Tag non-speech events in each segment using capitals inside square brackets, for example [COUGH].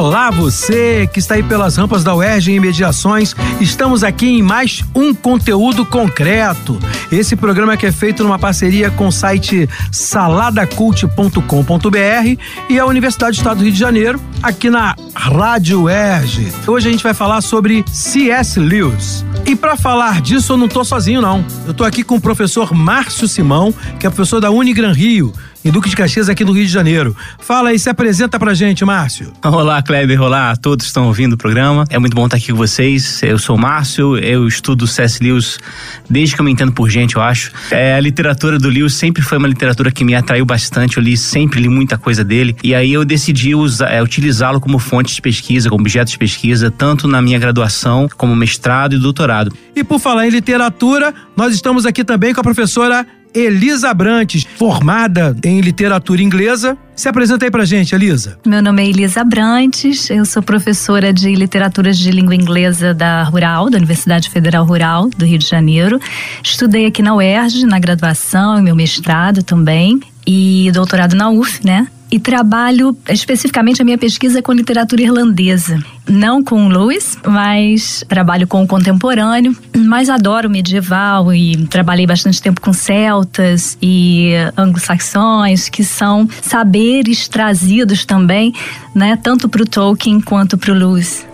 Olá, você que está aí pelas rampas da UERJ em Mediações. Estamos aqui em mais um conteúdo concreto. Esse programa que é feito numa parceria com o site saladacult.com.br e a Universidade do Estado do Rio de Janeiro, aqui na Rádio UERJ. Hoje a gente vai falar sobre C.S. Lewis. E para falar disso, eu não estou sozinho, não. Eu estou aqui com o professor Márcio Simão, que é professor da Unigran Rio em Duque de Caxias, aqui no Rio de Janeiro. Fala aí, se apresenta pra gente, Márcio. Olá, Kleber, olá a todos que estão ouvindo o programa. É muito bom estar aqui com vocês. Eu sou o Márcio, eu estudo C.S. Lewis desde que eu me entendo por gente, eu acho. É, a literatura do Lewis sempre foi uma literatura que me atraiu bastante, eu li, sempre li muita coisa dele. E aí eu decidi é, utilizá-lo como fonte de pesquisa, como objeto de pesquisa, tanto na minha graduação, como mestrado e doutorado. E por falar em literatura, nós estamos aqui também com a professora Elisa Brantes, formada em literatura inglesa. Se apresenta aí pra gente, Elisa. Meu nome é Elisa Brantes, eu sou professora de literaturas de língua inglesa da Rural, da Universidade Federal Rural do Rio de Janeiro. Estudei aqui na UERJ, na graduação, e meu mestrado também, e doutorado na UF, né? E trabalho especificamente a minha pesquisa com literatura irlandesa. Não com Lewis, mas trabalho com o contemporâneo, mas adoro medieval e trabalhei bastante tempo com celtas e anglo-saxões, que são saberes trazidos também, né, tanto para o Tolkien quanto para o Lewis.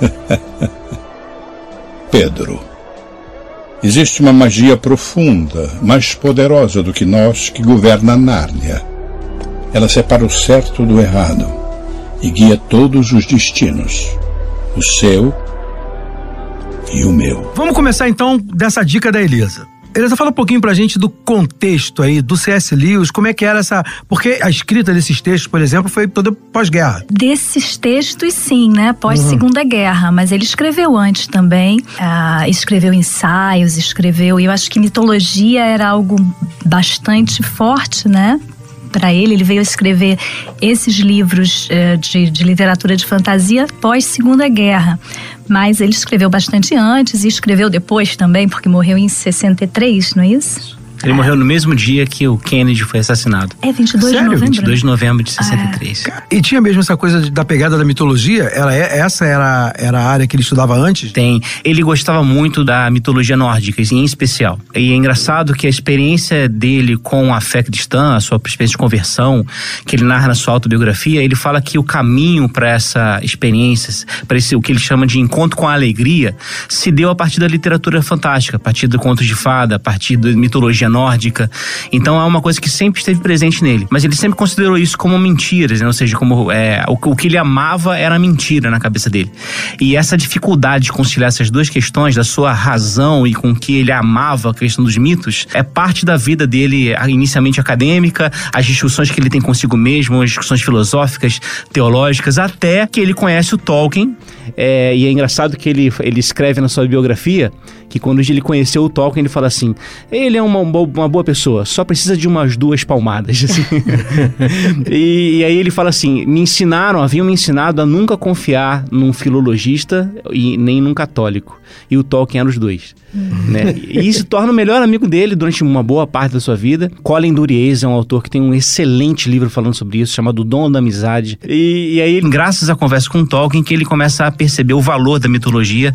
[LAUGHS] Pedro. Existe uma magia profunda, mais poderosa do que nós, que governa Nárnia ela separa o certo do errado e guia todos os destinos, o seu e o meu. Vamos começar então dessa dica da Elisa. Elisa, fala um pouquinho pra gente do contexto aí, do C.S. Lewis, como é que era essa. Porque a escrita desses textos, por exemplo, foi toda pós-guerra. Desses textos, sim, né? Pós-segunda uhum. guerra. Mas ele escreveu antes também. Ah, escreveu ensaios, escreveu. E eu acho que mitologia era algo bastante forte, né? Para ele. Ele veio escrever esses livros uh, de, de literatura de fantasia pós Segunda Guerra. Mas ele escreveu bastante antes e escreveu depois também, porque morreu em 63, não é isso? Ele morreu no mesmo dia que o Kennedy foi assassinado. É 22 Sério? de novembro? 22 de novembro de 63. Ah. E tinha mesmo essa coisa da pegada da mitologia? Ela é, essa era, era a área que ele estudava antes? Tem. Ele gostava muito da mitologia nórdica, em especial. E é engraçado que a experiência dele com a fé cristã, a sua experiência de conversão, que ele narra na sua autobiografia, ele fala que o caminho para essa experiência, para esse o que ele chama de encontro com a alegria, se deu a partir da literatura fantástica, a partir do conto de fada, a partir da mitologia mitologia nórdica. Então é uma coisa que sempre esteve presente nele. Mas ele sempre considerou isso como mentiras, né? ou seja, como é, o, o que ele amava era mentira na cabeça dele. E essa dificuldade de conciliar essas duas questões, da sua razão e com que ele amava a questão dos mitos, é parte da vida dele, inicialmente acadêmica, as discussões que ele tem consigo mesmo, as discussões filosóficas, teológicas, até que ele conhece o Tolkien. É, e é engraçado que ele, ele escreve na sua biografia que quando ele conheceu o Tolkien, ele fala assim: ele é uma, uma boa pessoa, só precisa de umas duas palmadas. [LAUGHS] Assim. e, e, aí ele fala assim: me ensinaram, haviam me ensinado a nunca confiar num filologista e nem num católico. E o Tolkien era os dois. Uhum. Né? E isso torna o melhor amigo dele durante uma boa parte da sua vida. Colin Duriez é um autor que tem um excelente livro falando sobre isso, chamado Dom da Amizade. E, e aí, graças à conversa com o Tolkien, que ele começa a perceber o valor da mitologia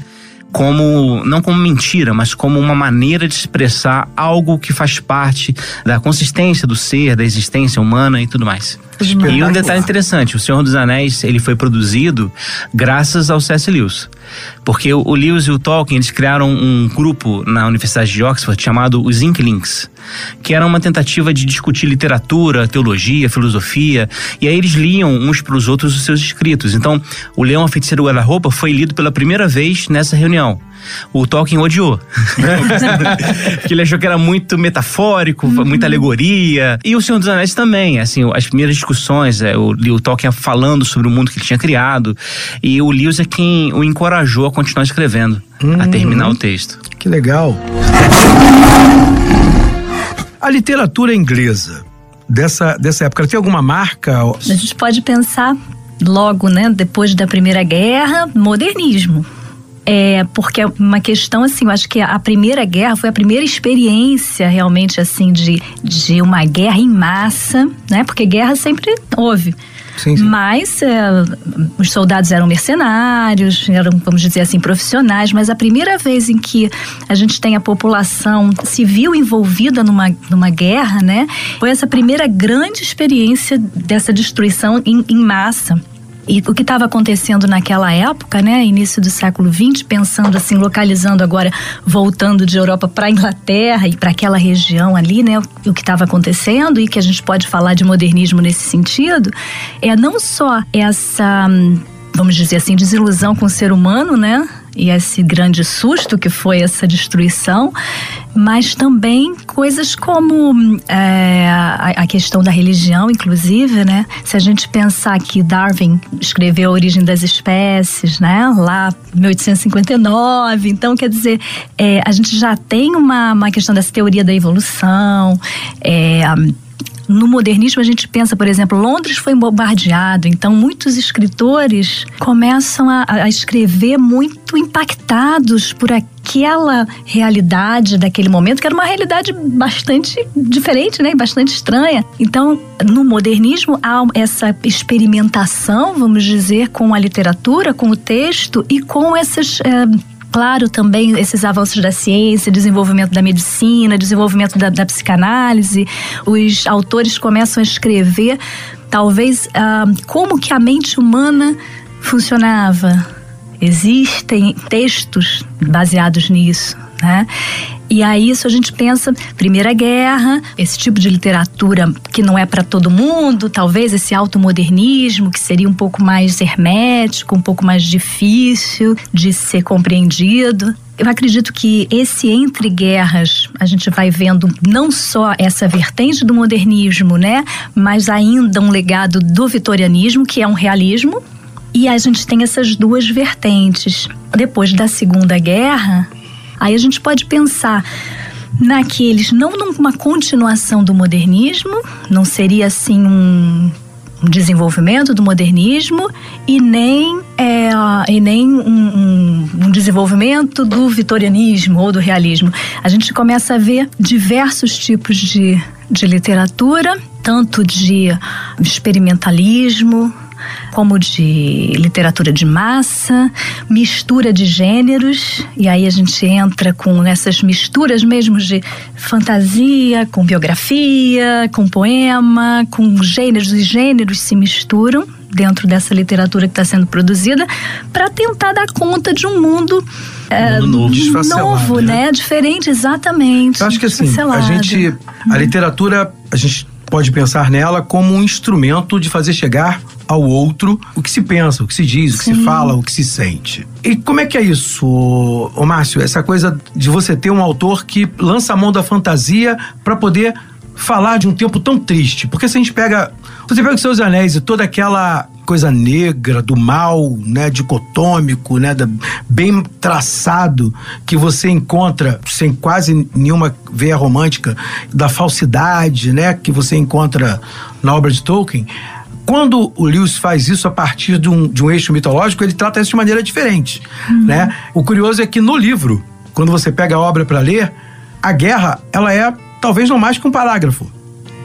como não como mentira, mas como uma maneira de expressar algo que faz parte da consistência do ser, da existência humana e tudo mais. E um detalhe interessante, o Senhor dos Anéis, ele foi produzido graças ao C.S. Lewis. Porque o Lewis e o Tolkien, eles criaram um grupo na Universidade de Oxford chamado os Inklings, que era uma tentativa de discutir literatura, teologia, filosofia, e aí eles liam uns para os outros os seus escritos. Então, o Leão, a Feiticeira Guarda-Roupa foi lido pela primeira vez nessa reunião o Tolkien odiou. [LAUGHS] Porque ele achou que era muito metafórico, uhum. muita alegoria. E o Senhor dos Anéis também, assim, as primeiras discussões, é, o, o Tolkien falando sobre o mundo que ele tinha criado. E o Lewis é quem o encorajou a continuar escrevendo, uhum. a terminar o texto. Que legal. A literatura inglesa dessa, dessa época? Tem alguma marca? A gente pode pensar logo, né, depois da Primeira Guerra, modernismo. É, porque é uma questão assim, eu acho que a Primeira Guerra foi a primeira experiência realmente assim de, de uma guerra em massa, né? Porque guerra sempre houve. Sim, sim. Mas é, os soldados eram mercenários, eram, vamos dizer assim, profissionais, mas a primeira vez em que a gente tem a população civil envolvida numa, numa guerra, né? Foi essa primeira grande experiência dessa destruição em, em massa. E o que estava acontecendo naquela época, né, início do século XX, pensando assim, localizando agora, voltando de Europa para Inglaterra e para aquela região ali, né, o que estava acontecendo e que a gente pode falar de modernismo nesse sentido, é não só essa, hum, vamos dizer assim, desilusão com o ser humano, né, e esse grande susto que foi essa destruição, mas também coisas como é, a, questão da religião, inclusive, né? Se a gente pensar que Darwin escreveu A Origem das Espécies, né? Lá, 1859, então quer dizer, é, a gente já tem uma, uma questão dessa teoria da evolução, é, no modernismo a gente pensa, por exemplo, Londres foi bombardeado, então muitos escritores começam a, a escrever muito impactados por aquela realidade daquele momento, que era uma realidade bastante diferente, né? Bastante estranha. Então, no modernismo há essa experimentação, vamos dizer, com a literatura, com o texto e com essas eh, claro, também esses avanços da ciência, desenvolvimento da medicina, desenvolvimento da, da psicanálise. Os autores começam a escrever, talvez, ah, como que a mente humana funcionava. Existem textos baseados nisso, né? E aí isso a gente pensa Primeira Guerra, esse tipo de literatura que não é para todo mundo, talvez esse automodernismo que seria um pouco mais hermético, um pouco mais difícil de ser compreendido. Eu acredito que esse entre guerras, a gente vai vendo não só essa vertente do modernismo, né, mas ainda um legado do vitorianismo, que é um realismo, e a gente tem essas duas vertentes. Depois da Segunda Guerra, Aí a gente pode pensar naqueles, não numa continuação do modernismo, não seria assim um, desenvolvimento do modernismo e nem, é, e nem um, um, um, desenvolvimento do vitorianismo ou do realismo. A gente começa a ver diversos tipos de, de literatura, tanto de experimentalismo, como de literatura de massa, mistura de gêneros, e aí a gente entra com essas misturas mesmo de fantasia, com biografia, com poema, com gêneros e gêneros se misturam dentro dessa literatura que está sendo produzida para tentar dar conta de um mundo é, novo, novo né? né? Diferente, exatamente. Eu acho que assim, a gente, a literatura, a gente pode pensar nela como um instrumento de fazer chegar ao outro o que se pensa, o que se diz, o que se fala, o que se sente. E como é que é isso, ô, Márcio? Essa coisa de você ter um autor que lança a mão da fantasia para poder falar de um tempo tão triste. Porque se a gente pega. Você pega os seus anéis e toda aquela coisa negra, do mal, né, dicotômico, né, da, bem traçado que você encontra sem quase nenhuma veia romântica da falsidade, né, que você encontra na obra de Tolkien. Quando o Lewis faz isso a partir de um, de um eixo mitológico, ele trata isso de maneira diferente, uhum. né? O curioso é que no livro, quando você pega a obra para ler, a guerra, ela é talvez não mais que um parágrafo,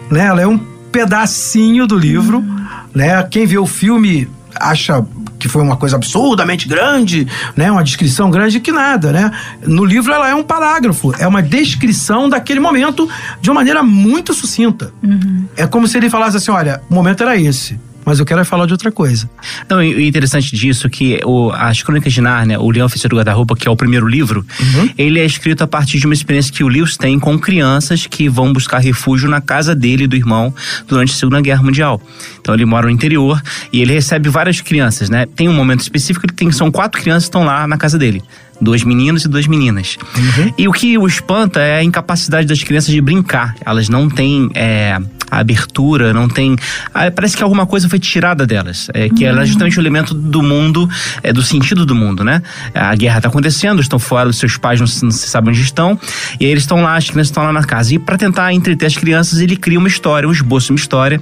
né? Ela é um pedacinho do livro, uhum né? Quem vê o filme acha que foi uma coisa absurdamente grande, né? Uma descrição grande que nada, né? No livro ela é um parágrafo, é uma descrição daquele momento de uma maneira muito sucinta. Uhum. É como se ele falasse assim, olha, o momento era esse mas eu quero falar de outra coisa. Não, e o interessante disso é que o, as Crônicas de Nárnia, o Leão Oficial do Guarda-Roupa, que é o primeiro livro, uhum. ele é escrito a partir de uma experiência que o Lewis tem com crianças que vão buscar refúgio na casa dele e do irmão durante a Segunda Guerra Mundial. Então ele mora no interior e ele recebe várias crianças, né? Tem um momento específico que tem, são quatro crianças que estão lá na casa dele dois meninos e duas meninas. Uhum. E o que o espanta é a incapacidade das crianças de brincar. Elas não têm é, a abertura, não tem. Ah, parece que alguma coisa foi tirada delas. É, que ela é justamente o elemento do mundo, é, do sentido do mundo, né? A guerra está acontecendo, estão fora, os seus pais não se, não se sabem onde estão, e aí eles estão lá, as crianças estão lá na casa. E para tentar entreter as crianças, ele cria uma história, um esboço, uma história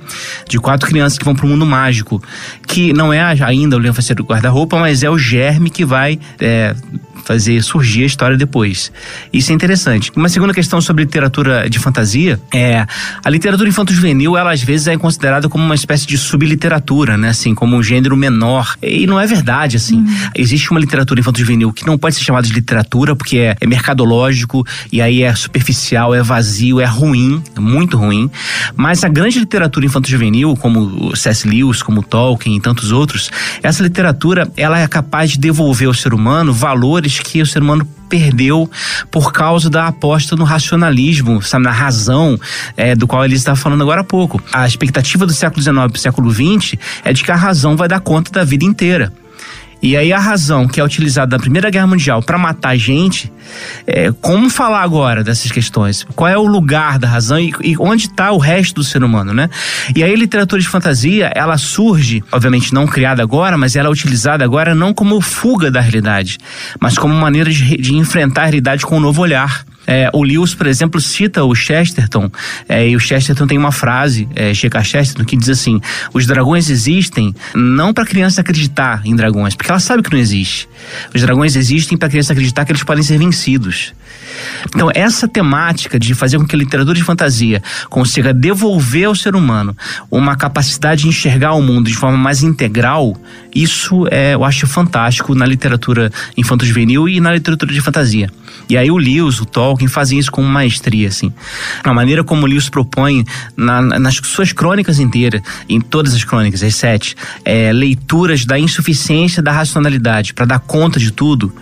de quatro crianças que vão para o mundo mágico, que não é ainda o Faceiro do Guarda-Roupa, mas é o germe que vai é, fazer surgir a história depois. Isso é interessante. Uma segunda questão sobre literatura de fantasia é a literatura infanto-juvenil, ela às vezes é considerada como uma espécie de subliteratura, né? Assim, como um gênero menor. E não é verdade, assim. Uhum. Existe uma literatura infanto-juvenil que não pode ser chamada de literatura porque é, é mercadológico e aí é superficial, é vazio, é ruim, é muito ruim. Mas a grande literatura infanto-juvenil, como o C.S. Lewis, como Tolkien e tantos outros, essa literatura, ela é capaz de devolver ao ser humano valores que o ser humano perdeu por causa da aposta no racionalismo, sabe, na razão é, do qual ele está falando agora há pouco. A expectativa do século XIX para o século XX é de que a razão vai dar conta da vida inteira. E aí a razão que é utilizada na Primeira Guerra Mundial para matar gente, é, como falar agora dessas questões? Qual é o lugar da razão e, e onde está o resto do ser humano, né? E aí a literatura de fantasia, ela surge, obviamente não criada agora, mas ela é utilizada agora não como fuga da realidade, mas como maneira de, de enfrentar a realidade com um novo olhar. É, o Lewis, por exemplo, cita o Chesterton, é, e o Chesterton tem uma frase, é, G.K. Chesterton, que diz assim: os dragões existem não para a criança acreditar em dragões, porque ela sabe que não existe. Os dragões existem para a criança acreditar que eles podem ser vencidos. Então, essa temática de fazer com que a literatura de fantasia consiga devolver ao ser humano uma capacidade de enxergar o mundo de forma mais integral, isso é, eu acho fantástico na literatura infanto-juvenil e na literatura de fantasia. E aí o Lewis, o Tolkien fazem isso com maestria, assim. A maneira como o Lewis propõe na, nas suas crônicas inteiras, em todas as crônicas, as sete, é, leituras da insuficiência da racionalidade para dar conta de tudo,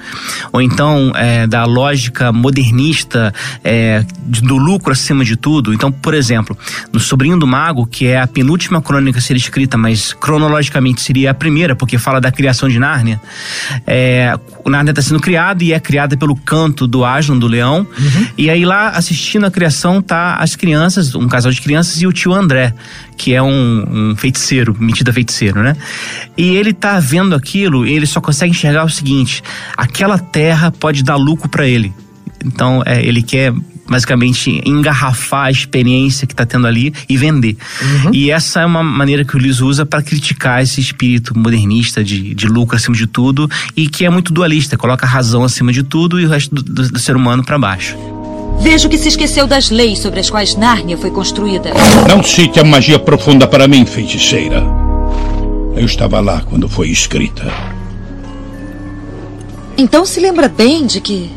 ou então é, da lógica modernista é, do lucro acima de tudo. Então, por exemplo, no Sobrinho do Mago, que é a penúltima crônica a ser escrita, mas cronologicamente seria a primeira, porque fala da criação de Nárnia, é, o Nárnia está sendo criado e é criada pelo canto do Aslan, do leão. Uhum. E aí lá assistindo a criação tá as crianças, um casal de crianças e o tio André, que é um, um feiticeiro, metido feiticeiro, né? E ele tá vendo aquilo e ele só consegue enxergar o seguinte: aquela terra pode dar lucro para ele. Então, é, ele quer basicamente engarrafar a experiência que está tendo ali e vender. Uhum. E essa é uma maneira que o Liz usa para criticar esse espírito modernista de, de lucro acima de tudo e que é muito dualista, coloca a razão acima de tudo e o resto do, do, do ser humano para baixo. Vejo que se esqueceu das leis sobre as quais Nárnia foi construída. Não cite a magia profunda para mim, feiticeira. Eu estava lá quando foi escrita. Então se lembra bem de que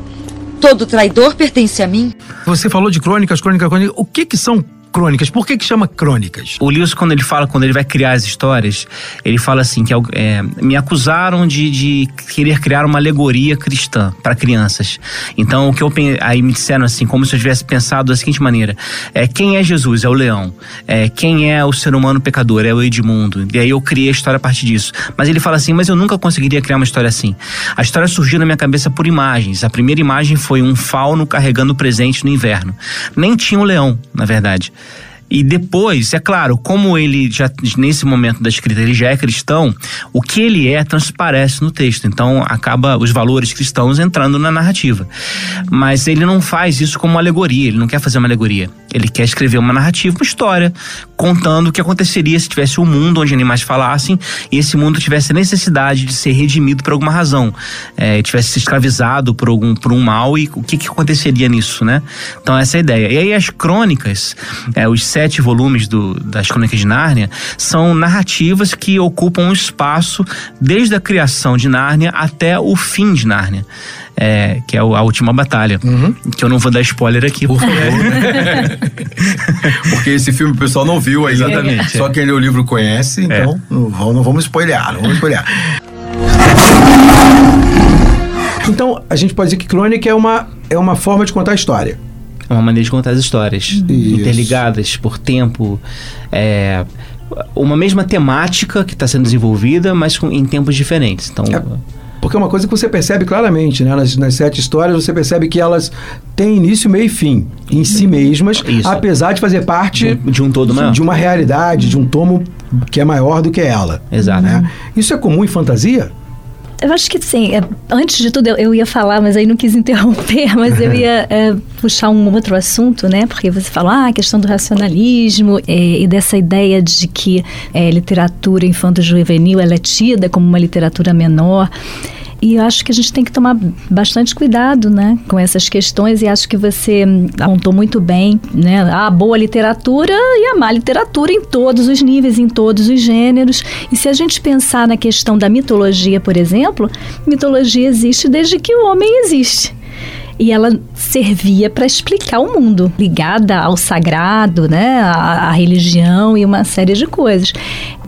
todo traidor pertence a mim? Você falou de crônicas, crônicas, crônicas. O que que são crônicas. Por que que chama crônicas? O Lewis, quando ele fala, quando ele vai criar as histórias, ele fala assim que é, me acusaram de, de querer criar uma alegoria cristã para crianças. Então o que eu aí me disseram assim, como se eu tivesse pensado da seguinte maneira: é quem é Jesus? É o leão. É quem é o ser humano pecador? É o Edmundo. E aí eu criei a história a partir disso. Mas ele fala assim, mas eu nunca conseguiria criar uma história assim. A história surgiu na minha cabeça por imagens. A primeira imagem foi um fauno carregando presente no inverno. Nem tinha um leão, na verdade. E depois, é claro, como ele já nesse momento da escrita ele já é cristão, o que ele é transparece no texto. Então acaba os valores cristãos entrando na narrativa. Mas ele não faz isso como uma alegoria, ele não quer fazer uma alegoria. Ele quer escrever uma narrativa, uma história, contando o que aconteceria se tivesse um mundo onde animais falassem e esse mundo tivesse necessidade de ser redimido por alguma razão, é, tivesse se escravizado por algum por um mal e o que, que aconteceria nisso, né? Então essa é a ideia. E aí as crônicas, é, os sete volumes do, das Crônicas de Nárnia são narrativas que ocupam um espaço desde a criação de Nárnia até o fim de Nárnia é, que é a última batalha. Uhum. Que eu não vou dar spoiler aqui, por favor. Porque [LAUGHS] esse filme o pessoal não viu aí. Exatamente. Só quem lê o livro conhece, é. então é. não, não vamos spoiler, não vamos spoiler. Então, a gente pode dizer que crônica é uma, é uma forma de contar a história. É uma maneira de contar as histórias. Isso. Interligadas por tempo. É, uma mesma temática que está sendo desenvolvida, mas com, em tempos diferentes. Então. É Porque é uma coisa que você percebe claramente, né? Nas, nas sete histórias, você percebe que elas têm início, meio e fim em si mesmas, Isso. apesar de fazer parte De um todo maior. de uma realidade, de um tomo que é maior do que ela. Exato. né? Isso é comum em fantasia? Eu acho que sim. É, antes de tudo, eu, eu ia falar, mas aí não quis interromper, [LAUGHS] mas eu ia é, puxar um outro assunto, né? Porque você falou, ah, a questão do racionalismo é, e dessa ideia de que é, literatura infanto-juvenil ela é tida como uma literatura menor. E acho que a gente tem que tomar bastante cuidado, né, com essas questões. E acho que você apontou muito bem, né, a boa literatura e a má literatura em todos os níveis, em todos os gêneros. E se a gente pensar na questão da mitologia, por exemplo, mitologia existe desde que o homem existe e ela servia para explicar o mundo, ligada ao sagrado, né, à, à religião e uma série de coisas.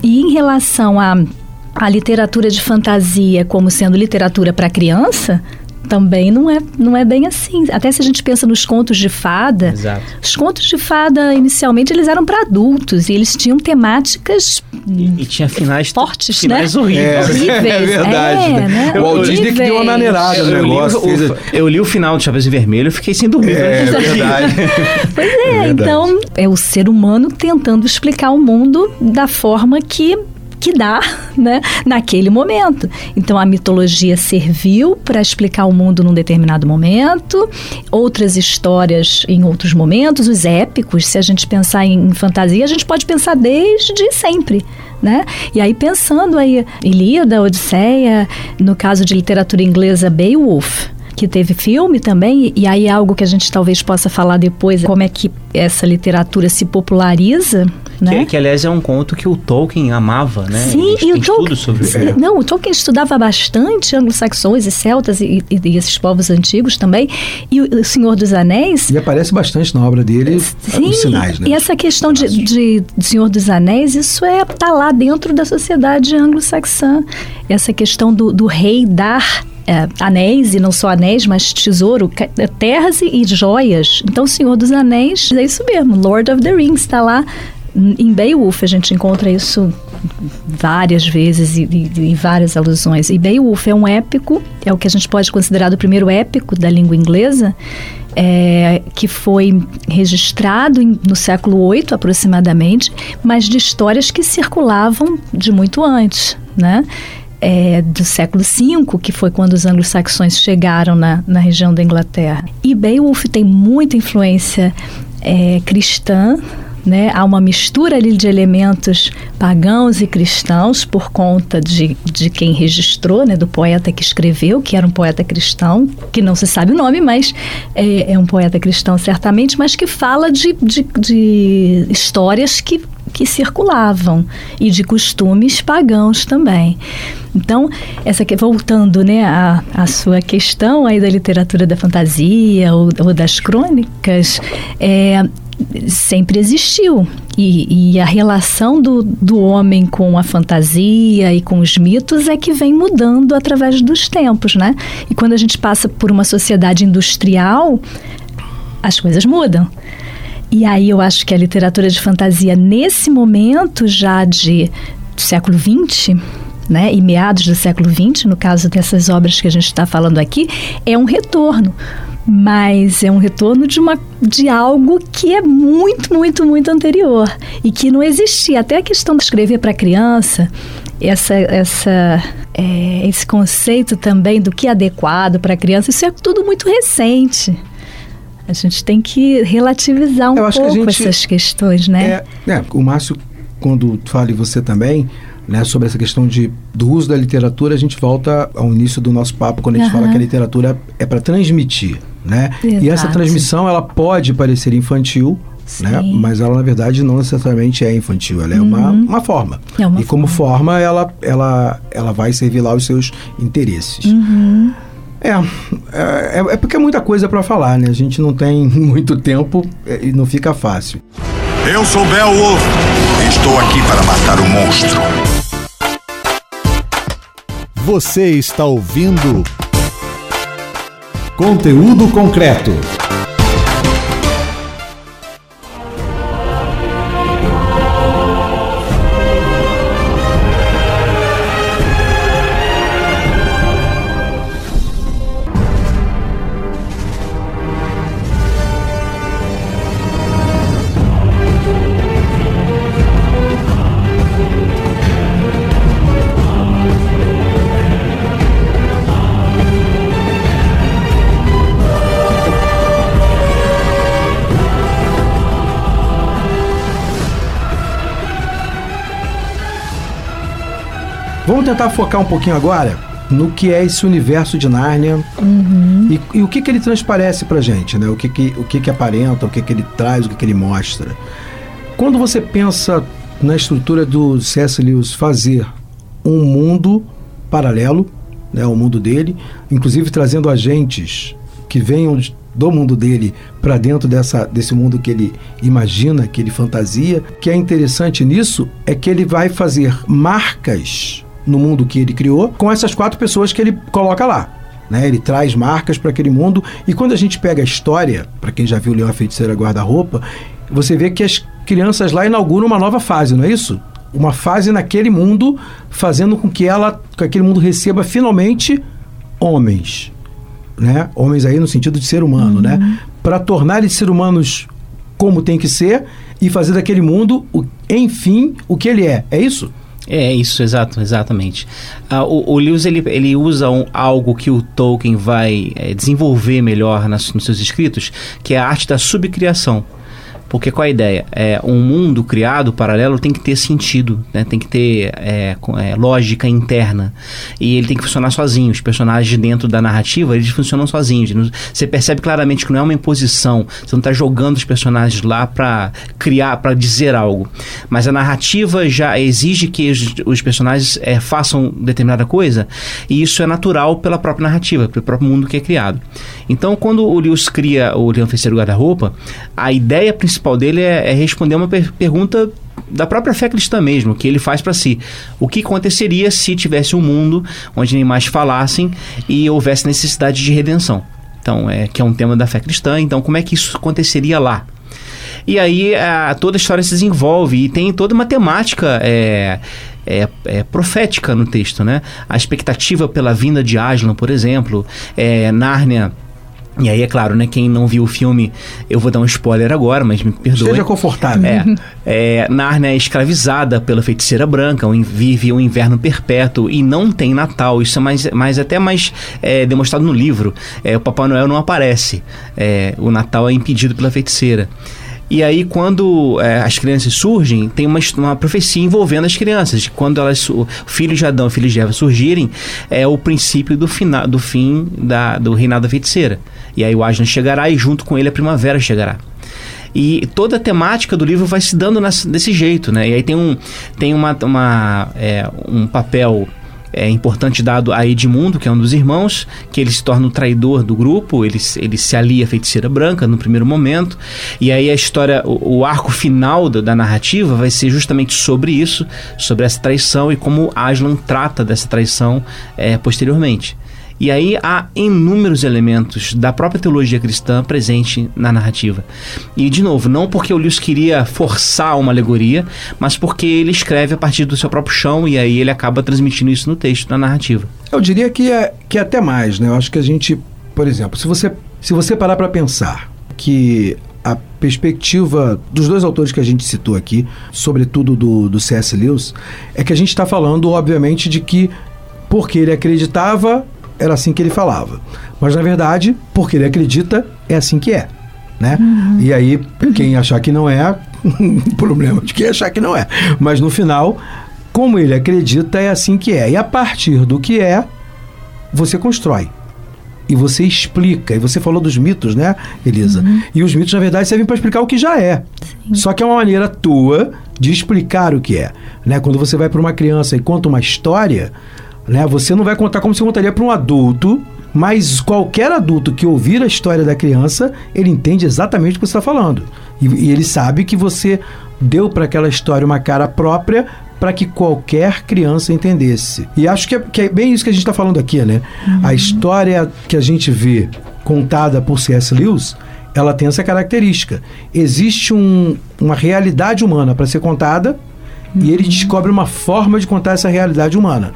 E em relação a a literatura de fantasia como sendo literatura para criança também não é, não é bem assim. Até se a gente pensa nos contos de fada, Exato. os contos de fada inicialmente eles eram para adultos e eles tinham temáticas E, e tinha finais fortes, finais né? horríveis. Horríveis. [LAUGHS] É verdade, É, né? né? O Walt Disney que deu uma maneirada no Eu, li, negócio. o, eu li o final do Chapeuzinho Vermelho e fiquei sem dormir. É dia. verdade. [LAUGHS] Pois é, verdade. então é o ser humano tentando explicar o mundo da forma que que dá, né, naquele momento. Então a mitologia serviu para explicar o mundo num determinado momento, outras histórias em outros momentos, os épicos, se a gente pensar em, fantasia, a gente pode pensar desde sempre. Né? E aí pensando aí Ilíada, Odisseia, no caso de literatura inglesa Beowulf, que teve filme também, e aí é algo que a gente talvez possa falar depois, como é que essa literatura se populariza, né? Que, que, aliás, é um conto que o Tolkien amava, né? Sim, e o tem Tolkien, tudo sobre sim, [LAUGHS] não, o Tolkien estudava bastante anglo-saxões e celtas e, e- e esses povos antigos também. E o, o Senhor dos Anéis, E aparece bastante na obra dele Sim, os sinais, né? e essa questão de, de Senhor dos Anéis, isso é tá lá dentro da sociedade anglo-saxã. Essa questão do, do rei dar é, anéis, e não só anéis, mas tesouro, terras e, joias. Então, Senhor dos Anéis é isso mesmo, Lord of the Rings, está lá. Em Beowulf a gente encontra isso várias vezes e, e- e várias alusões. E Beowulf é um épico, é o que a gente pode considerar o primeiro épico da língua inglesa, é, que foi registrado em- no século VIII aproximadamente, mas de histórias que circulavam de muito antes, né? É, do século V, que foi quando os anglo-saxões chegaram na, na região da Inglaterra. E Beowulf tem muita influência é, cristã, né? Há uma mistura ali de elementos pagãos e cristãos por conta de, de quem registrou, né? do poeta que escreveu, que era um poeta cristão, que não se sabe o nome, mas é, é um poeta cristão certamente, mas que fala de, de, de histórias que, que circulavam e de costumes pagãos também. Então, essa aqui, voltando né, à, à sua questão aí da literatura da fantasia ou, ou das crônicas, é, sempre existiu. E, e a relação do, do homem com a fantasia e com os mitos é que vem mudando através dos tempos, né? E quando a gente passa por uma sociedade industrial, as coisas mudam. E aí eu acho que a literatura de fantasia, nesse momento já de século XX, né, e meados do século XX, no caso dessas obras que a gente está falando aqui, é um retorno. Mas é um retorno de, uma, de algo que é muito, muito, muito anterior e que não existia. Até a questão de escrever para criança, essa, essa, é, esse conceito também do que é adequado para criança, isso é tudo muito recente. A gente tem que relativizar um Eu acho que pouco gente- essas questões, né? É, é, o Márcio, quando fala e você também, né, sobre essa questão de, do uso da literatura, a gente volta ao início do nosso papo, quando a gente Aham. fala que a literatura é para transmitir, né? E essa Exato. transmissão, ela pode parecer infantil, né? Mas ela, na verdade, não necessariamente é infantil, ela é uma, uma forma. É uma e como forma, ela, ela, ela vai servir lá os seus interesses. Uhum. É, é, é porque é muita coisa para falar, né? A gente não tem [LAUGHS] muito tempo é, e não fica fácil. Eu sou Beowulf e estou aqui para matar o monstro. Você está ouvindo Conteúdo Concreto. Vamos tentar focar um pouquinho agora no que é esse universo de Nárnia Uhum. e, e o que, que ele transparece pra gente, né? O que, que, o que, que aparenta, o que, que ele traz, o que, que ele mostra. Quando você pensa na estrutura do C.S. Lewis fazer um mundo paralelo, né, o mundo dele, inclusive trazendo agentes que venham do mundo dele para dentro dessa, desse mundo que ele imagina, que ele fantasia. O que é interessante nisso é que ele vai fazer marcas no mundo que ele criou com essas quatro pessoas que ele coloca lá. Né? Ele traz marcas para aquele mundo e quando a gente pega a história, para quem já viu Leão a Feiticeira Guarda-Roupa, você vê que as crianças lá inauguram uma nova fase, não é isso? Uma fase naquele mundo, fazendo com que ela, que aquele mundo receba finalmente homens, né? Homens aí no sentido de ser humano, né? Para tornar eles ser humanos como tem que ser e fazer daquele mundo, o, enfim, o que ele é. É isso? É isso, exato, exatamente. Ah, o, o Lewis ele, ele usa um- algo que o Tolkien vai eh, desenvolver melhor nas, nos seus escritos, que é a arte da subcriação. Porque qual a ideia? É, um mundo criado paralelo tem que ter sentido, né? tem que ter é, é, lógica interna. E ele tem que funcionar sozinho. Os personagens dentro da narrativa, eles funcionam sozinhos. Você percebe claramente que não é uma imposição. Você não está jogando os personagens lá para criar, para dizer algo. Mas a narrativa já exige que os, os personagens é, façam determinada coisa. E isso é natural pela própria narrativa, pelo próprio mundo que é criado. Então, quando o Lewis cria o Leão Feiticeiro Guarda-Roupa, a ideia principal dele é, é responder uma per- pergunta da própria fé cristã mesmo, que ele faz para si. O que aconteceria se tivesse um mundo onde animais falassem e houvesse necessidade de redenção? Então, é que é um tema da fé cristã, então como é que isso aconteceria lá? E aí a, toda a história se desenvolve e tem toda uma temática é, é, é, profética no texto, né? A expectativa pela vinda de Aslan, por exemplo, é, Nárnia. E aí, é claro, né? Quem não viu o filme, eu vou dar um spoiler agora, mas me perdoe. Seja confortável. É, [LAUGHS] é, Nárnia é escravizada pela feiticeira branca, vive um inverno perpétuo e não tem Natal. Isso é mais, mais até mais é, demonstrado no livro. É, o Papai Noel não aparece. É, o Natal é impedido pela feiticeira. E aí, quando é, as crianças surgem, tem uma, uma profecia envolvendo as crianças. Quando elas, o filho de Adão e filho de Eva surgirem, é o princípio do, fina, do fim da, do reinado da feiticeira. E aí o Aslan chegará e junto com ele a primavera chegará. E toda a temática do livro vai se dando nessa- desse jeito, né? E aí tem um, tem uma, uma, é, um papel é, importante dado a Edmundo, que é um dos irmãos, que ele se torna o traidor do grupo, ele, ele se alia à feiticeira branca no primeiro momento, e aí a história, o, o arco final da, da narrativa vai ser justamente sobre isso, sobre essa traição e como Aslan trata dessa traição é, posteriormente. E aí há inúmeros elementos da própria teologia cristã presente na narrativa. E, de novo, não porque o Lewis queria forçar uma alegoria, mas porque ele escreve a partir do seu próprio chão e aí ele acaba transmitindo isso no texto, na narrativa. Eu diria que é, que é até mais, né? Eu acho que a gente, por exemplo, se você, se você parar para pensar que a perspectiva dos dois autores que a gente citou aqui, sobretudo do, do C.S. Lewis, é que a gente está falando, obviamente, de que porque ele acreditava, era assim que ele falava. Mas, na verdade, porque ele acredita, é assim que é. Né? E aí, quem achar que não é, [LAUGHS] problema de quem achar que não é. Mas no final, como ele acredita, é assim que é. E a partir do que é, você constrói. E você explica. E você falou dos mitos, né, Elisa? E os mitos, na verdade, servem para explicar o que já é. Só que é uma maneira tua de explicar o que é. Né? Quando você vai para uma criança e conta uma história, né, você não vai contar como você contaria para um adulto, mas qualquer adulto que ouvir a história da criança, ele entende exatamente o que você está falando. E, e ele sabe que você deu para aquela história uma cara própria para que qualquer criança entendesse. E acho que é, que é bem isso que a gente está falando aqui, né? A história que a gente vê contada por C.S. Lewis, ela tem essa característica. Existe um- uma realidade humana para ser contada e ele descobre uma forma de contar essa realidade humana.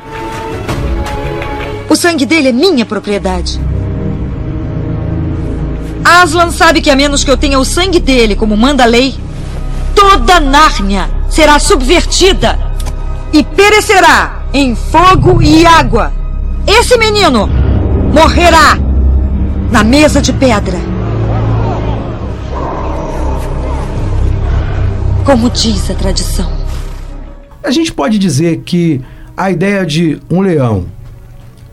Sangue dele é minha propriedade. Aslan sabe que a menos que eu tenha o sangue dele, como manda a lei, toda Nárnia será subvertida e perecerá em fogo e água. Esse menino morrerá na mesa de pedra. Como diz a tradição. A gente pode dizer que a ideia de um leão,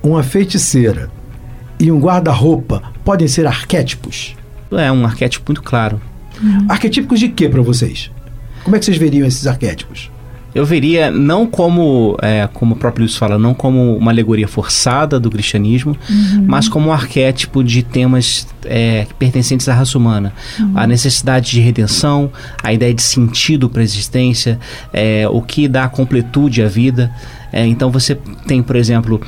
uma feiticeira e um guarda-roupa podem ser arquétipos? É um arquétipo muito claro. Uhum. Arquetípicos de quê para vocês? Como é que vocês veriam esses arquétipos? Eu veria não como, é, como o próprio Lewis fala, não como uma alegoria forçada do cristianismo, uhum. mas como um arquétipo de temas é, pertencentes à raça humana. Uhum. A necessidade de redenção, a ideia de sentido para a existência, é, o que dá completude à vida. É, então você tem, por exemplo,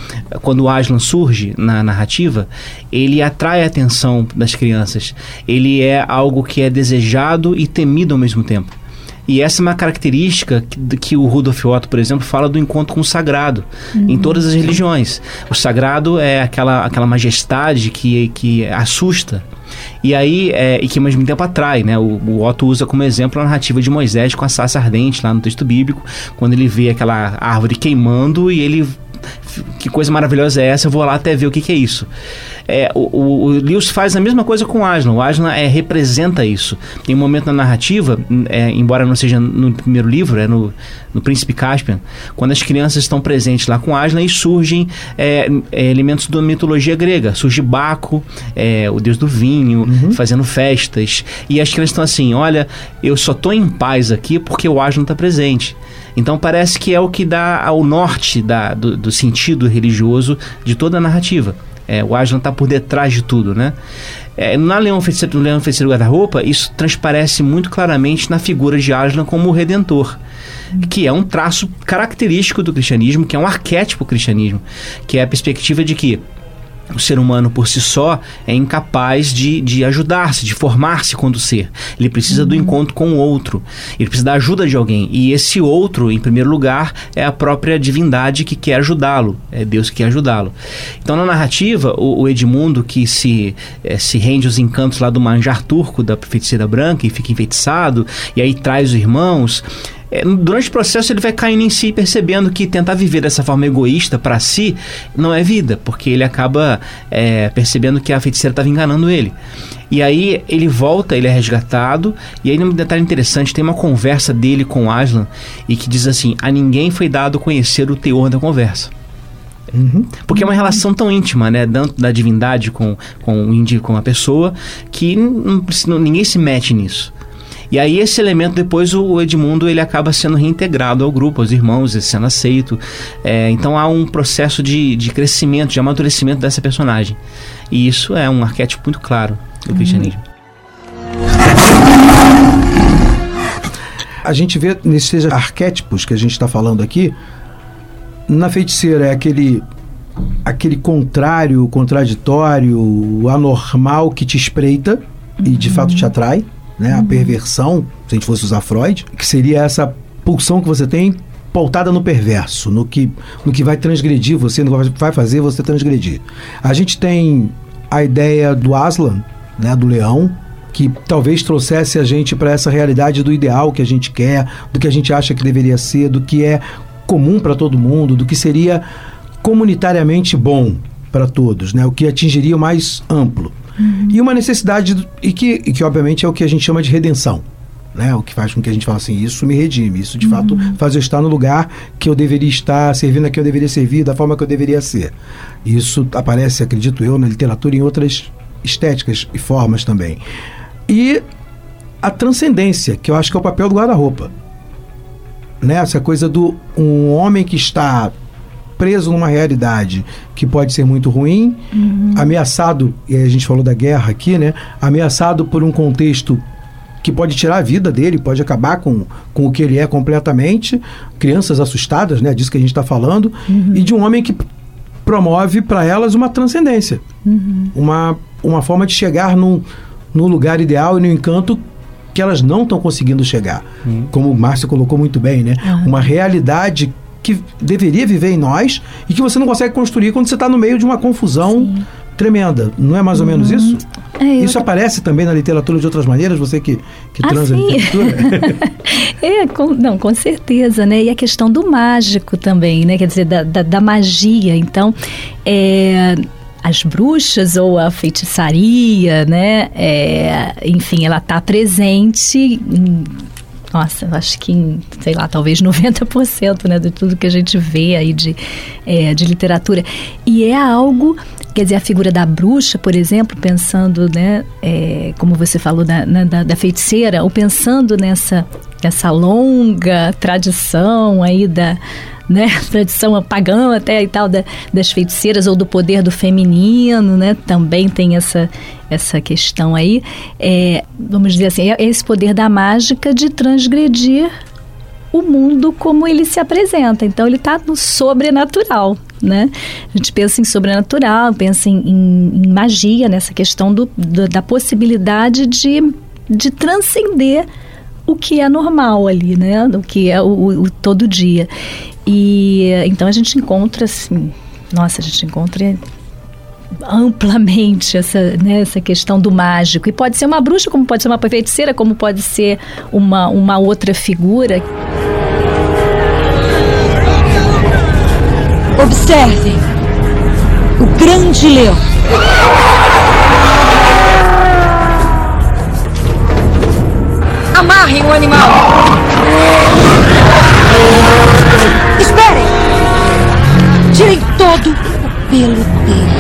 quando o Aslan surge na narrativa, ele atrai a atenção das crianças. Ele é algo que é desejado e temido ao mesmo tempo. E essa é uma característica que, que, o Rudolf Otto, por exemplo, fala do encontro com o sagrado uhum. em todas as religiões. O sagrado é aquela, aquela majestade que, que assusta. E aí, é, e que ao mesmo tempo atrai, né? O, o, Otto usa como exemplo a narrativa de Moisés com a sarça ardente lá no texto bíblico, quando ele vê aquela árvore queimando e ele que coisa maravilhosa é essa? Eu vou lá até ver o que, que é isso. É, o, o, o, Lewis faz a mesma coisa com o Aslan. O Aslan é, representa isso. Tem um momento na narrativa, é, embora não seja no primeiro livro, é no, no Príncipe Caspian, quando as crianças estão presentes lá com Aslan e surgem é, é, elementos da mitologia grega. Surge Baco, é, o deus do vinho, uhum. fazendo festas. E as crianças estão assim: olha, eu só estou em paz aqui porque o Aslan está presente. Então parece que é o que dá ao norte da, do, do sentido religioso de toda a narrativa. É, o Aslan está por detrás de tudo, né? É, na Leão Feiticeiro, no Leão Feiticeiro Guarda-Roupa, isso transparece muito claramente na figura de Aslan como o Redentor, que é um traço característico do cristianismo, que é um arquétipo cristianismo, que é a perspectiva de que o ser humano por si só é incapaz de, de ajudar-se, de formar-se quando ser. Ele precisa uhum. do encontro com o outro. Ele precisa da ajuda de alguém. E esse outro, em primeiro lugar, é a própria divindade que quer ajudá-lo. É Deus que quer ajudá-lo. Então, na narrativa, o, o Edmundo, que se, é, se rende aos encantos lá do manjar turco, da feiticeira branca, e fica enfeitiçado, e aí traz os irmãos é, durante o processo ele vai caindo em si, percebendo que tentar viver dessa forma egoísta para si não é vida, porque ele acaba é, percebendo que a feiticeira estava enganando ele. E aí ele volta, ele é resgatado, e aí um detalhe interessante, tem uma conversa dele com Aslan, e que diz assim, a ninguém foi dado conhecer o teor da conversa. Uhum. Porque é uma relação tão íntima, né? Da, da divindade com, com, o com a pessoa, que não, ninguém se mete nisso. E aí esse elemento depois o Edmundo ele acaba sendo reintegrado ao grupo, aos irmãos, sendo aceito. É, então há um processo de, de crescimento, de amadurecimento dessa personagem. E isso é um arquétipo muito claro do cristianismo. A gente vê nesses arquétipos que a gente está falando aqui, na feiticeira é aquele aquele contrário, contraditório, anormal que te espreita e de fato te atrai né? Uhum. A perversão, se a gente fosse usar Freud, que seria essa pulsão que você tem pautada no perverso, no que, no que vai transgredir você, no que vai fazer você transgredir. A gente tem a ideia do Aslan, né, do leão, que talvez trouxesse a gente para essa realidade do ideal que a gente quer, do que a gente acha que deveria ser, do que é comum para todo mundo, do que seria comunitariamente bom para todos, né? O que atingiria o mais amplo. Uhum. E uma necessidade, e que, e que obviamente é o que a gente chama de redenção. Né, o que faz com que a gente fale assim, isso me redime, isso de uhum. fato faz eu estar no lugar que eu deveria estar, servindo a que eu deveria servir, da forma que eu deveria ser. Isso aparece, acredito eu, na literatura em outras estéticas e formas também. E a transcendência, que eu acho que é o papel do guarda-roupa. Né? Essa coisa do um homem que está preso numa realidade que pode ser muito ruim, uhum. ameaçado, e a gente falou da guerra aqui, né? Ameaçado por um contexto que pode tirar a vida dele, pode acabar com, com o que ele é completamente, crianças assustadas, né? Disso que a gente está falando, uhum. e de um homem que promove para elas uma transcendência, uhum. uma, uma forma de chegar num, no lugar ideal e no encanto que elas não estão conseguindo chegar. Uhum. Como o Márcio colocou muito bem, né? Uma realidade que deveria viver em nós e que você não consegue construir quando você está no meio de uma confusão Sim. tremenda. Não é mais ou menos uhum. isso? É, isso eu... aparece também na literatura de outras maneiras, você que, que ah, transa sim. literatura? [LAUGHS] é, com, não, com certeza, né? E a questão do mágico também, né? Quer dizer, da, da, da magia. Então, é as bruxas ou a feitiçaria, né? É, enfim, ela está presente nossa, acho que, em, sei lá, talvez [LAUGHS] 90% né, de tudo que a gente vê aí de, é, de literatura. E é algo, quer dizer, a figura da bruxa, por exemplo, pensando, né, é, como você falou, da, na, da, da feiticeira, ou pensando nessa, nessa longa tradição aí da, né, tradição pagã até e tal da, das feiticeiras ou do poder do feminino, né, também tem essa essa questão aí, é, vamos dizer assim, é esse poder da mágica de transgredir o mundo como ele se apresenta. Então ele está no sobrenatural, né? A gente pensa em sobrenatural, pensa em, em, em magia, nessa questão do, do, da possibilidade de, de transcender o que é normal ali, né? O que é o, o, o todo dia. E então a gente encontra assim, nossa, a gente encontra amplamente essa, né, essa questão do mágico. E pode ser uma bruxa, como pode ser uma feiticeira, como pode ser uma, uma outra figura. Observem o grande leão. Amarrem o animal. Esperem. Tirem todo o pelo dele.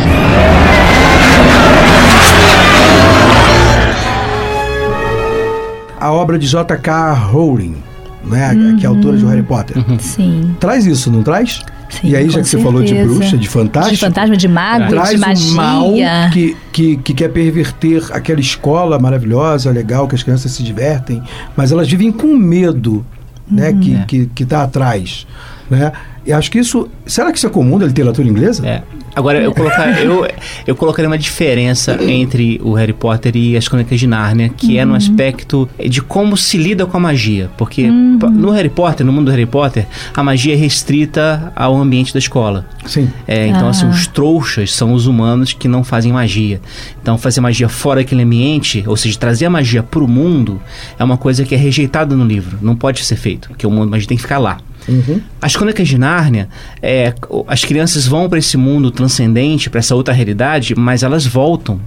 A obra de J.K. Rowling, né, uhum. que é autora de Harry Potter. Uhum. Sim. Traz isso, não traz? Sim, e aí, já que certeza. você falou de bruxa, de fantasma. De fantasma, de mago, traz de magia. Um mal que, que, que quer perverter aquela escola maravilhosa, legal, que as crianças se divertem, mas elas vivem com medo né, Uhum. que, É. que, que tá atrás. Né? E acho que isso. Será que isso é comum da literatura inglesa? É. Agora, eu, colocar, [LAUGHS] eu, eu colocaria uma diferença entre o Harry Potter e as Crônicas de Nárnia, que é no aspecto de como se lida com a magia. Porque pa- no Harry Potter, no mundo do Harry Potter, a magia é restrita ao ambiente da escola. Sim. É, então, assim, Ah. os trouxas são os humanos que não fazem magia. Então, fazer magia fora daquele ambiente, ou seja, trazer a magia para o mundo, é uma coisa que é rejeitada no livro. Não pode ser feito, porque o mundo a magia tem que ficar lá. Uhum. As Crônicas de Nárnia, é, as crianças vão para esse mundo transcendente, para essa outra realidade, mas elas voltam.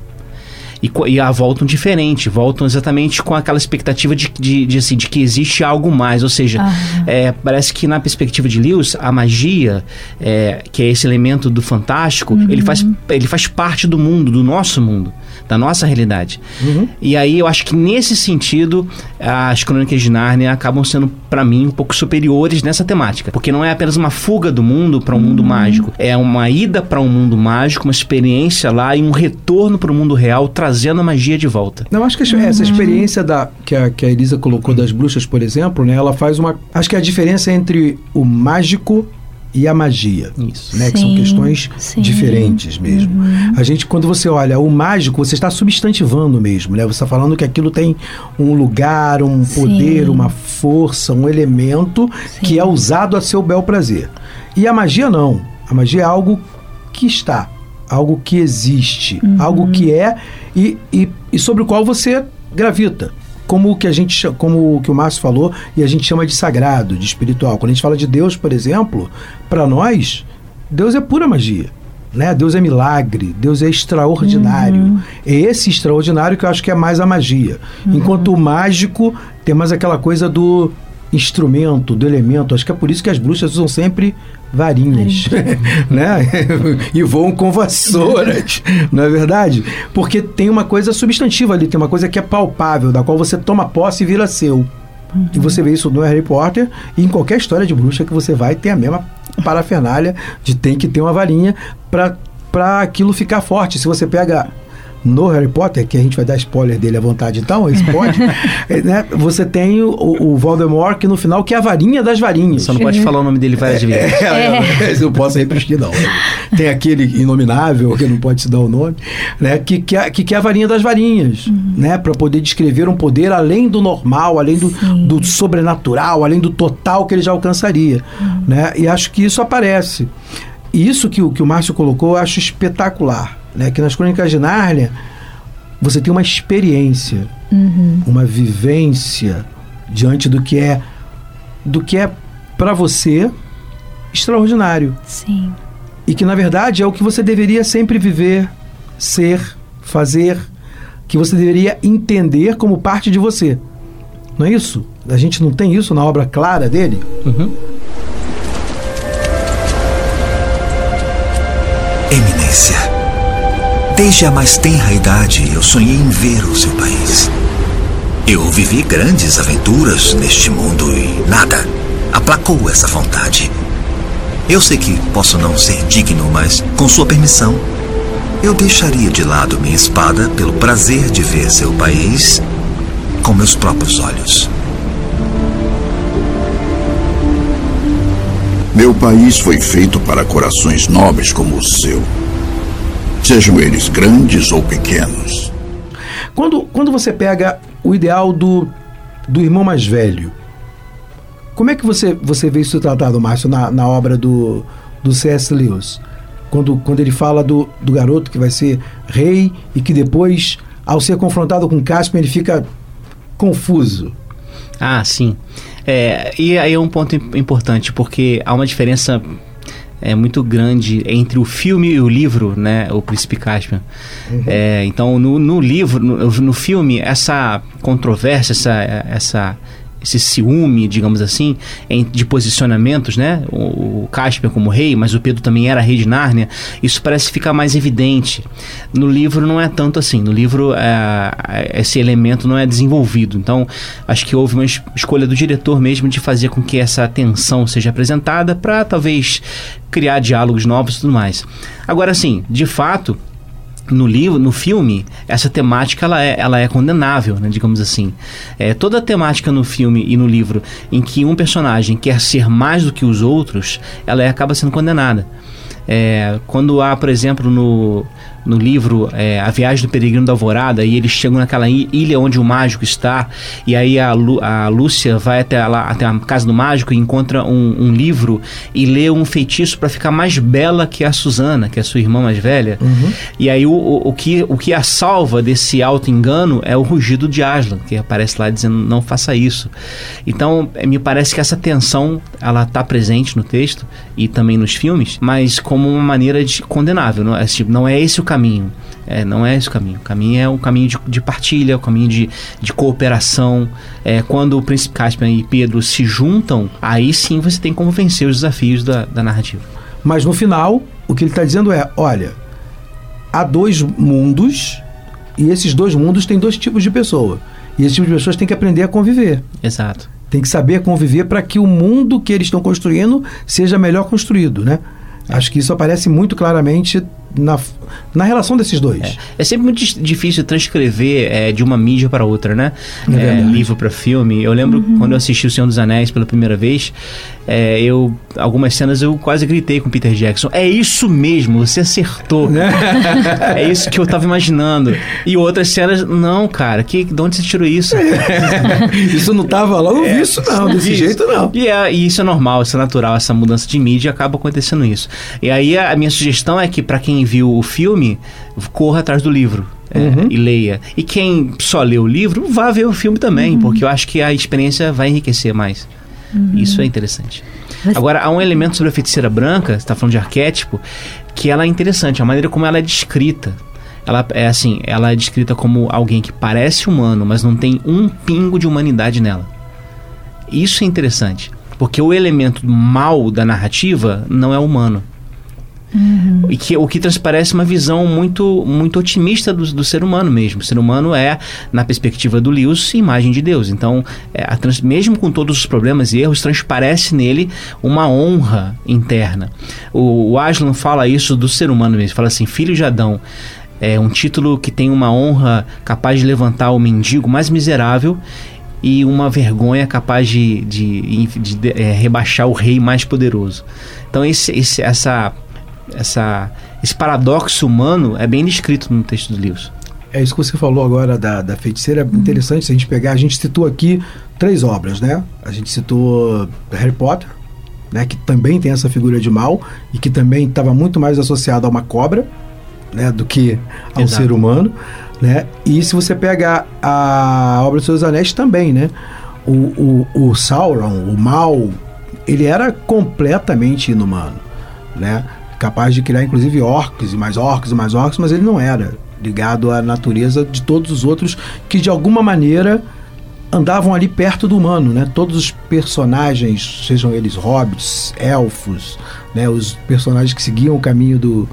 E, e a voltam diferente, voltam exatamente com aquela expectativa de, de, de, assim, de que existe algo mais. Ou seja, é, parece que na perspectiva de Lewis, a magia, é, que é esse elemento do fantástico, ele, faz, ele faz parte do mundo, do nosso mundo, da nossa realidade. E aí eu acho que nesse sentido, as Crônicas de Nárnia acabam sendo, para mim, um pouco superiores nessa temática. Porque não é apenas uma fuga do mundo para um mundo mágico, é uma ida para um mundo mágico, uma experiência lá e um retorno para o mundo real, trazendo a magia de volta. Não, acho que essa- essa experiência da, que, a, que a Elisa colocou das bruxas, por exemplo, né, ela faz uma. Acho que a diferença entre o mágico e a magia. Isso. Né, que são Sim, questões sim. diferentes mesmo. A gente, quando você olha o mágico, você está substantivando mesmo, né? Você está falando que aquilo tem um lugar, um Sim. poder, uma força, um elemento que é usado a seu bel prazer. E a magia não. A magia é algo que está, algo que existe, algo que é e, e, e sobre o qual você gravita. Como o que a gente, como o que o Márcio falou, e a gente chama de sagrado, de espiritual. Quando a gente fala de Deus, por exemplo, para nós, Deus é pura magia. Né? Deus é milagre, Deus é extraordinário. É esse extraordinário que eu acho que é mais a magia. Enquanto o mágico tem mais aquela coisa do instrumento, do elemento. Acho que é por isso que as bruxas usam sempre varinhas, [LAUGHS] né? e voam com vassouras, [LAUGHS] não é verdade? Porque tem uma coisa substantiva ali, tem uma coisa que é palpável, da qual você toma posse e vira seu. E você vê isso no Harry Potter e em qualquer história de bruxa que você vai ter a mesma parafernália de tem que ter uma varinha para para aquilo ficar forte. Se você pega no Harry Potter, que a gente vai dar spoiler dele à vontade então, esse pode, [LAUGHS] é, né? Você tem o, o Voldemort que no final que é a varinha das varinhas. Só não pode falar o nome dele várias vezes. É, eu não posso repetir, não. Tem aquele inominável, que não pode se dar o nome, né? Que, que, é, que, que é a varinha das varinhas, né? Para poder descrever um poder além do normal, além do, do sobrenatural, além do total que ele já alcançaria, né? E acho que isso aparece. E isso que, o- que o Márcio colocou, eu acho espetacular, né? Que nas Crônicas de Nárnia, você tem uma experiência, uma vivência diante do que é do que é para você extraordinário Sim. e que na verdade é o que você deveria sempre viver, ser, fazer, que você deveria entender como parte de você. Não é isso? A gente não tem isso na obra clara dele? Uhum. Eminência, desde a mais tenra idade eu sonhei em ver o seu país. Eu vivi grandes aventuras neste mundo e nada aplacou essa vontade. Eu sei que posso não ser digno, mas com sua permissão, eu deixaria de lado minha espada pelo prazer de ver seu país com meus próprios olhos. Meu país foi feito para corações nobres como o seu. Sejam eles grandes ou pequenos. Quando, quando você pega o ideal do, do irmão mais velho, como é que você, você vê isso tratado, Márcio, na, na obra do, do C.S. Lewis? Quando, quando ele fala do, do garoto que vai ser rei e que depois, ao ser confrontado com Caspian, ele fica confuso. Ah, sim. É, e aí é um ponto importante, porque há uma diferença é muito grande entre o filme e o livro, né? O Príncipe Caspian. Uhum. É, então, no, no livro, no, no, filme, essa controvérsia, essa, essa esse ciúme, digamos assim, de posicionamentos, né? O, Caspian como rei, mas o Pedro também era rei de Nárnia. Isso parece ficar mais evidente. No livro não é tanto assim. No livro é, esse elemento não é desenvolvido. Então acho que houve uma escolha do diretor mesmo de fazer com que essa tensão seja apresentada para talvez criar diálogos novos e tudo mais. Agora sim, de fato no livro, no filme, essa temática ela é, ela é condenável, né, digamos assim. É, toda a temática no filme e no livro em que um personagem quer ser mais do que os outros, ela é, acaba sendo condenada. É, quando há, por exemplo, no, no livro é, A Viagem do Peregrino da Alvorada, e eles chegam naquela ilha onde o mágico está, e aí a, Lu, a Lúcia vai até, lá, até a casa do mágico e encontra um, um livro e lê um feitiço para ficar mais bela que a Susana, que é a sua irmã mais velha. Uhum. E aí o, o, o, que, o que a salva desse auto-engano é o rugido de Aslan, que aparece lá dizendo não faça isso. Então, é, me parece que essa tensão ela está presente no texto e também nos filmes, mas como uma maneira de condenável. Não é, tipo, não é esse o caminho. É, não é esse o caminho. O caminho é um caminho de, de partilha, um caminho de, de cooperação. É, quando o Príncipe Caspian e Pedro se juntam, aí sim você tem como vencer os desafios da, da narrativa. Mas no final, o que ele está dizendo é: olha, há dois mundos e esses dois mundos têm dois tipos de pessoa. E esses tipos de pessoas têm que aprender a conviver. Exato. Tem que saber conviver para que o mundo que eles estão construindo seja melhor construído, né? Acho que isso aparece muito claramente na, na relação desses dois. É, é sempre muito difícil transcrever é, de uma mídia para outra, né? É, é livro para filme. Eu lembro uhum. quando eu assisti O Senhor dos Anéis pela primeira vez, é, eu algumas cenas eu quase gritei com Peter Jackson. É isso mesmo, você acertou. [LAUGHS] é isso que eu tava imaginando. E outras cenas, não, cara, que, de onde você tirou isso? [LAUGHS] isso não tava lá, não vi isso não, desse isso. jeito não. E, é, e isso é normal, isso é natural, essa mudança de mídia acaba acontecendo isso. E aí a minha sugestão é que para quem viu o filme, corra atrás do livro. É, uhum. e leia. E quem só lê o livro, vá ver o filme também, uhum. porque eu acho que a experiência vai enriquecer mais. Uhum. Isso é interessante. Mas... Agora, há um elemento sobre a feiticeira branca, você está falando de arquétipo, que ela é interessante, a maneira como ela é descrita. Ela é assim, ela é descrita como alguém que parece humano, mas não tem um pingo de humanidade nela. Isso é interessante, porque o elemento mal da narrativa não é humano. Uhum. E que, o que transparece uma visão muito, muito otimista do, do, ser humano mesmo. O ser humano é, na perspectiva do Lewis, imagem de Deus. Então, é, trans, mesmo com todos os problemas e erros, transparece nele uma honra interna. O, o Aslan fala isso do ser humano mesmo. Fala assim, filho de Adão. É um título que tem uma honra capaz de levantar o mendigo mais miserável e uma vergonha capaz de, de, de, de é, rebaixar o rei mais poderoso. Então, esse, esse, essa essa, esse paradoxo humano é bem descrito no texto do Lewis. É isso que você falou agora da, da feiticeira. É interessante se a gente pegar. A gente citou aqui três obras, né? A gente citou Harry Potter, né? Que também tem essa figura de mal e que também estava muito mais associado a uma cobra, né? Do que ao Exato. ser humano, né? E se você pega a obra dos Seus Anéis também, né? O, o, o Sauron, o mal, ele era completamente inumano, né? Capaz de criar inclusive orcs e mais orcs e mais orcs, mas ele não era ligado à natureza de todos os outros que de alguma maneira andavam ali perto do humano, né? Todos os personagens, sejam eles hobbits, elfos, né? Os personagens que seguiam o caminho do,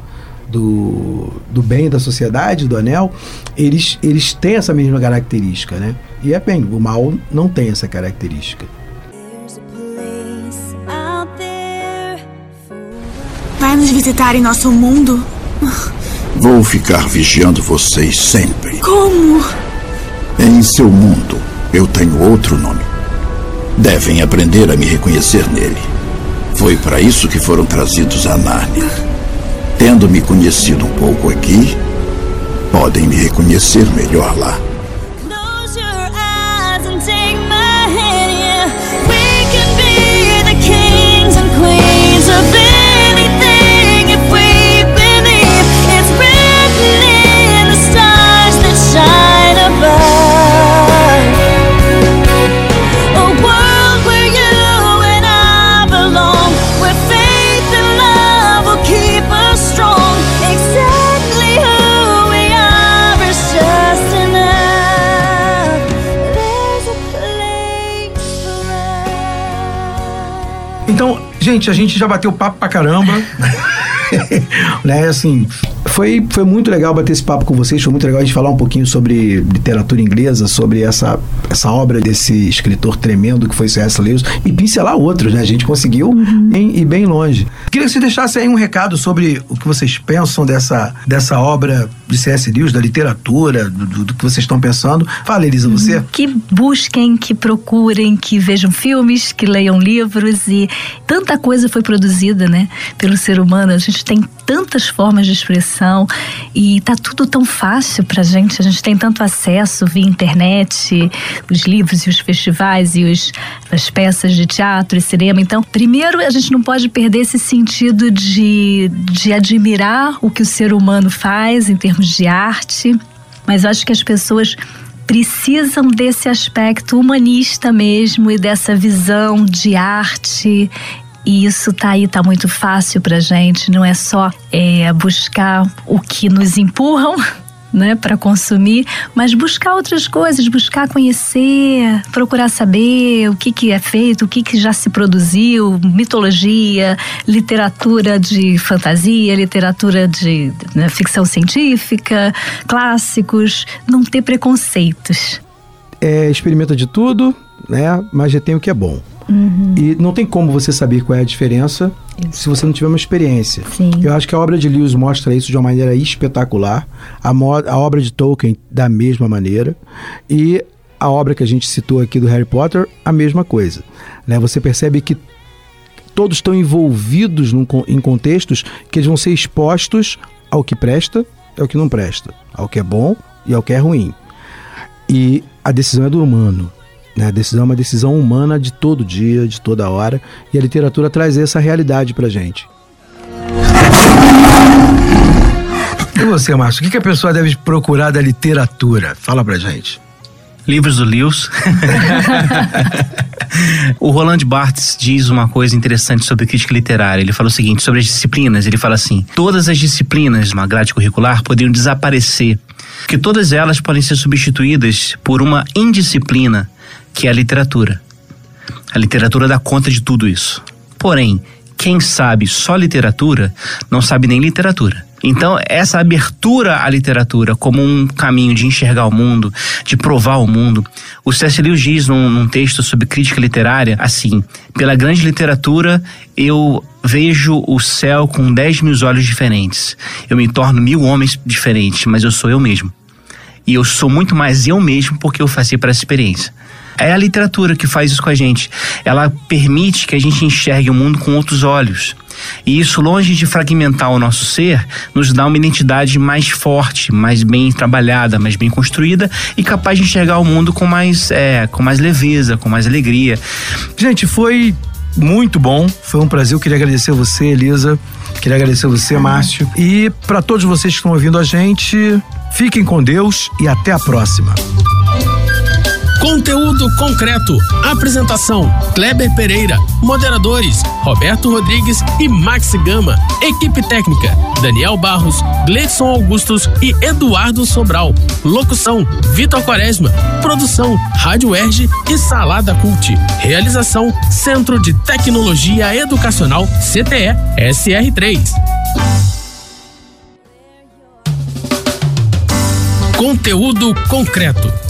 do, do bem da sociedade, do anel, eles, eles têm essa mesma característica, né? E é bem, o mal não tem essa característica. Nos visitar em nosso mundo? Vou ficar vigiando vocês sempre. Como? Em seu mundo, eu tenho outro nome. Devem aprender a me reconhecer nele. Foi para isso que foram trazidos a Nárnia. Tendo me conhecido um pouco aqui, podem me reconhecer melhor lá. Gente, a gente já bateu papo pra caramba. [LAUGHS] né, assim, foi, foi muito legal bater esse papo com vocês, foi muito legal a gente falar um pouquinho sobre literatura inglesa, sobre essa, essa obra desse escritor tremendo que foi C.S. Lewis e pincelar outros, né? A gente conseguiu uhum. ir bem longe. Queria que você deixasse aí um recado sobre o que vocês pensam dessa, dessa obra de C.S. Lewis, da literatura, do, do, que vocês estão pensando. Fala, Elisa, uhum. você. Que busquem, que procurem, que vejam filmes, que leiam livros e tanta coisa foi produzida, né, pelo ser humano. A gente tem tantas formas de expressão e tá tudo tão fácil pra gente. A gente tem tanto acesso via internet, os livros e os festivais e os, as peças de teatro e cinema. Então, primeiro, a gente não pode perder esse sentido de, de admirar o que o ser humano faz em termos de arte, mas eu acho que as pessoas precisam desse aspecto humanista mesmo e dessa visão de arte e isso tá aí, tá muito fácil pra gente. Não é só é, buscar o que nos empurram, [LAUGHS] né, para consumir, mas buscar outras coisas, buscar conhecer, procurar saber o que, que é feito, o que, que já se produziu, mitologia, literatura de fantasia, literatura de né, ficção científica, clássicos, não ter preconceitos. É, experimenta de tudo, né, mas já tem o que é bom. Uhum. E não tem como você saber qual é a diferença isso. se você não tiver uma experiência. Sim. Eu acho que a obra de Lewis mostra isso de uma maneira espetacular. A, a obra de Tolkien, da mesma maneira. E a obra que a gente citou aqui do Harry Potter, a mesma coisa. Né? Você percebe que todos estão envolvidos num, em contextos que eles vão ser expostos ao que presta e ao que não presta, ao que é bom e ao que é ruim. E a decisão é do humano. Né? A decisão é uma decisão humana de todo dia, de toda hora, e a literatura traz essa realidade pra gente. E você, Márcio, o que a pessoa deve procurar da literatura? Fala pra gente. Livros do Lewis. [LAUGHS] o Roland Barthes diz uma coisa interessante sobre crítica literária. Ele fala o seguinte sobre as disciplinas. Ele fala assim: todas as disciplinas uma grade curricular poderiam desaparecer, que todas elas podem ser substituídas por uma indisciplina que é a literatura. A literatura dá conta de tudo isso. Porém, quem sabe só literatura não sabe nem literatura. Então, essa abertura à literatura como um caminho de enxergar o mundo, de provar o mundo. O C.S. Lewis diz num, num, texto sobre crítica literária assim: pela grande literatura, eu vejo o céu com dez mil olhos diferentes. Eu me torno mil homens diferentes, mas eu sou eu mesmo. E eu sou muito mais eu mesmo porque eu passei por essa experiência. É a literatura que faz isso com a gente. Ela permite que a gente enxergue o mundo com outros olhos. E isso, longe de fragmentar o nosso ser, nos dá uma identidade mais forte, mais bem trabalhada, mais bem construída e capaz de enxergar o mundo com mais, é, com mais leveza, com mais alegria. Gente, foi muito bom. Foi um prazer. Eu queria agradecer você, Elisa. Queria agradecer você, Márcio. E para todos vocês que estão ouvindo a gente, fiquem com Deus e até a próxima. Conteúdo concreto. Apresentação: Kleber Pereira. Moderadores: Roberto Rodrigues e Max Gama. Equipe técnica: Daniel Barros, Gleidson Augustos e Eduardo Sobral. Locução: Vitor Quaresma. Produção: Rádio Erge e Salada Cult. Realização: Centro de Tecnologia Educacional CTE SR3. Conteúdo concreto.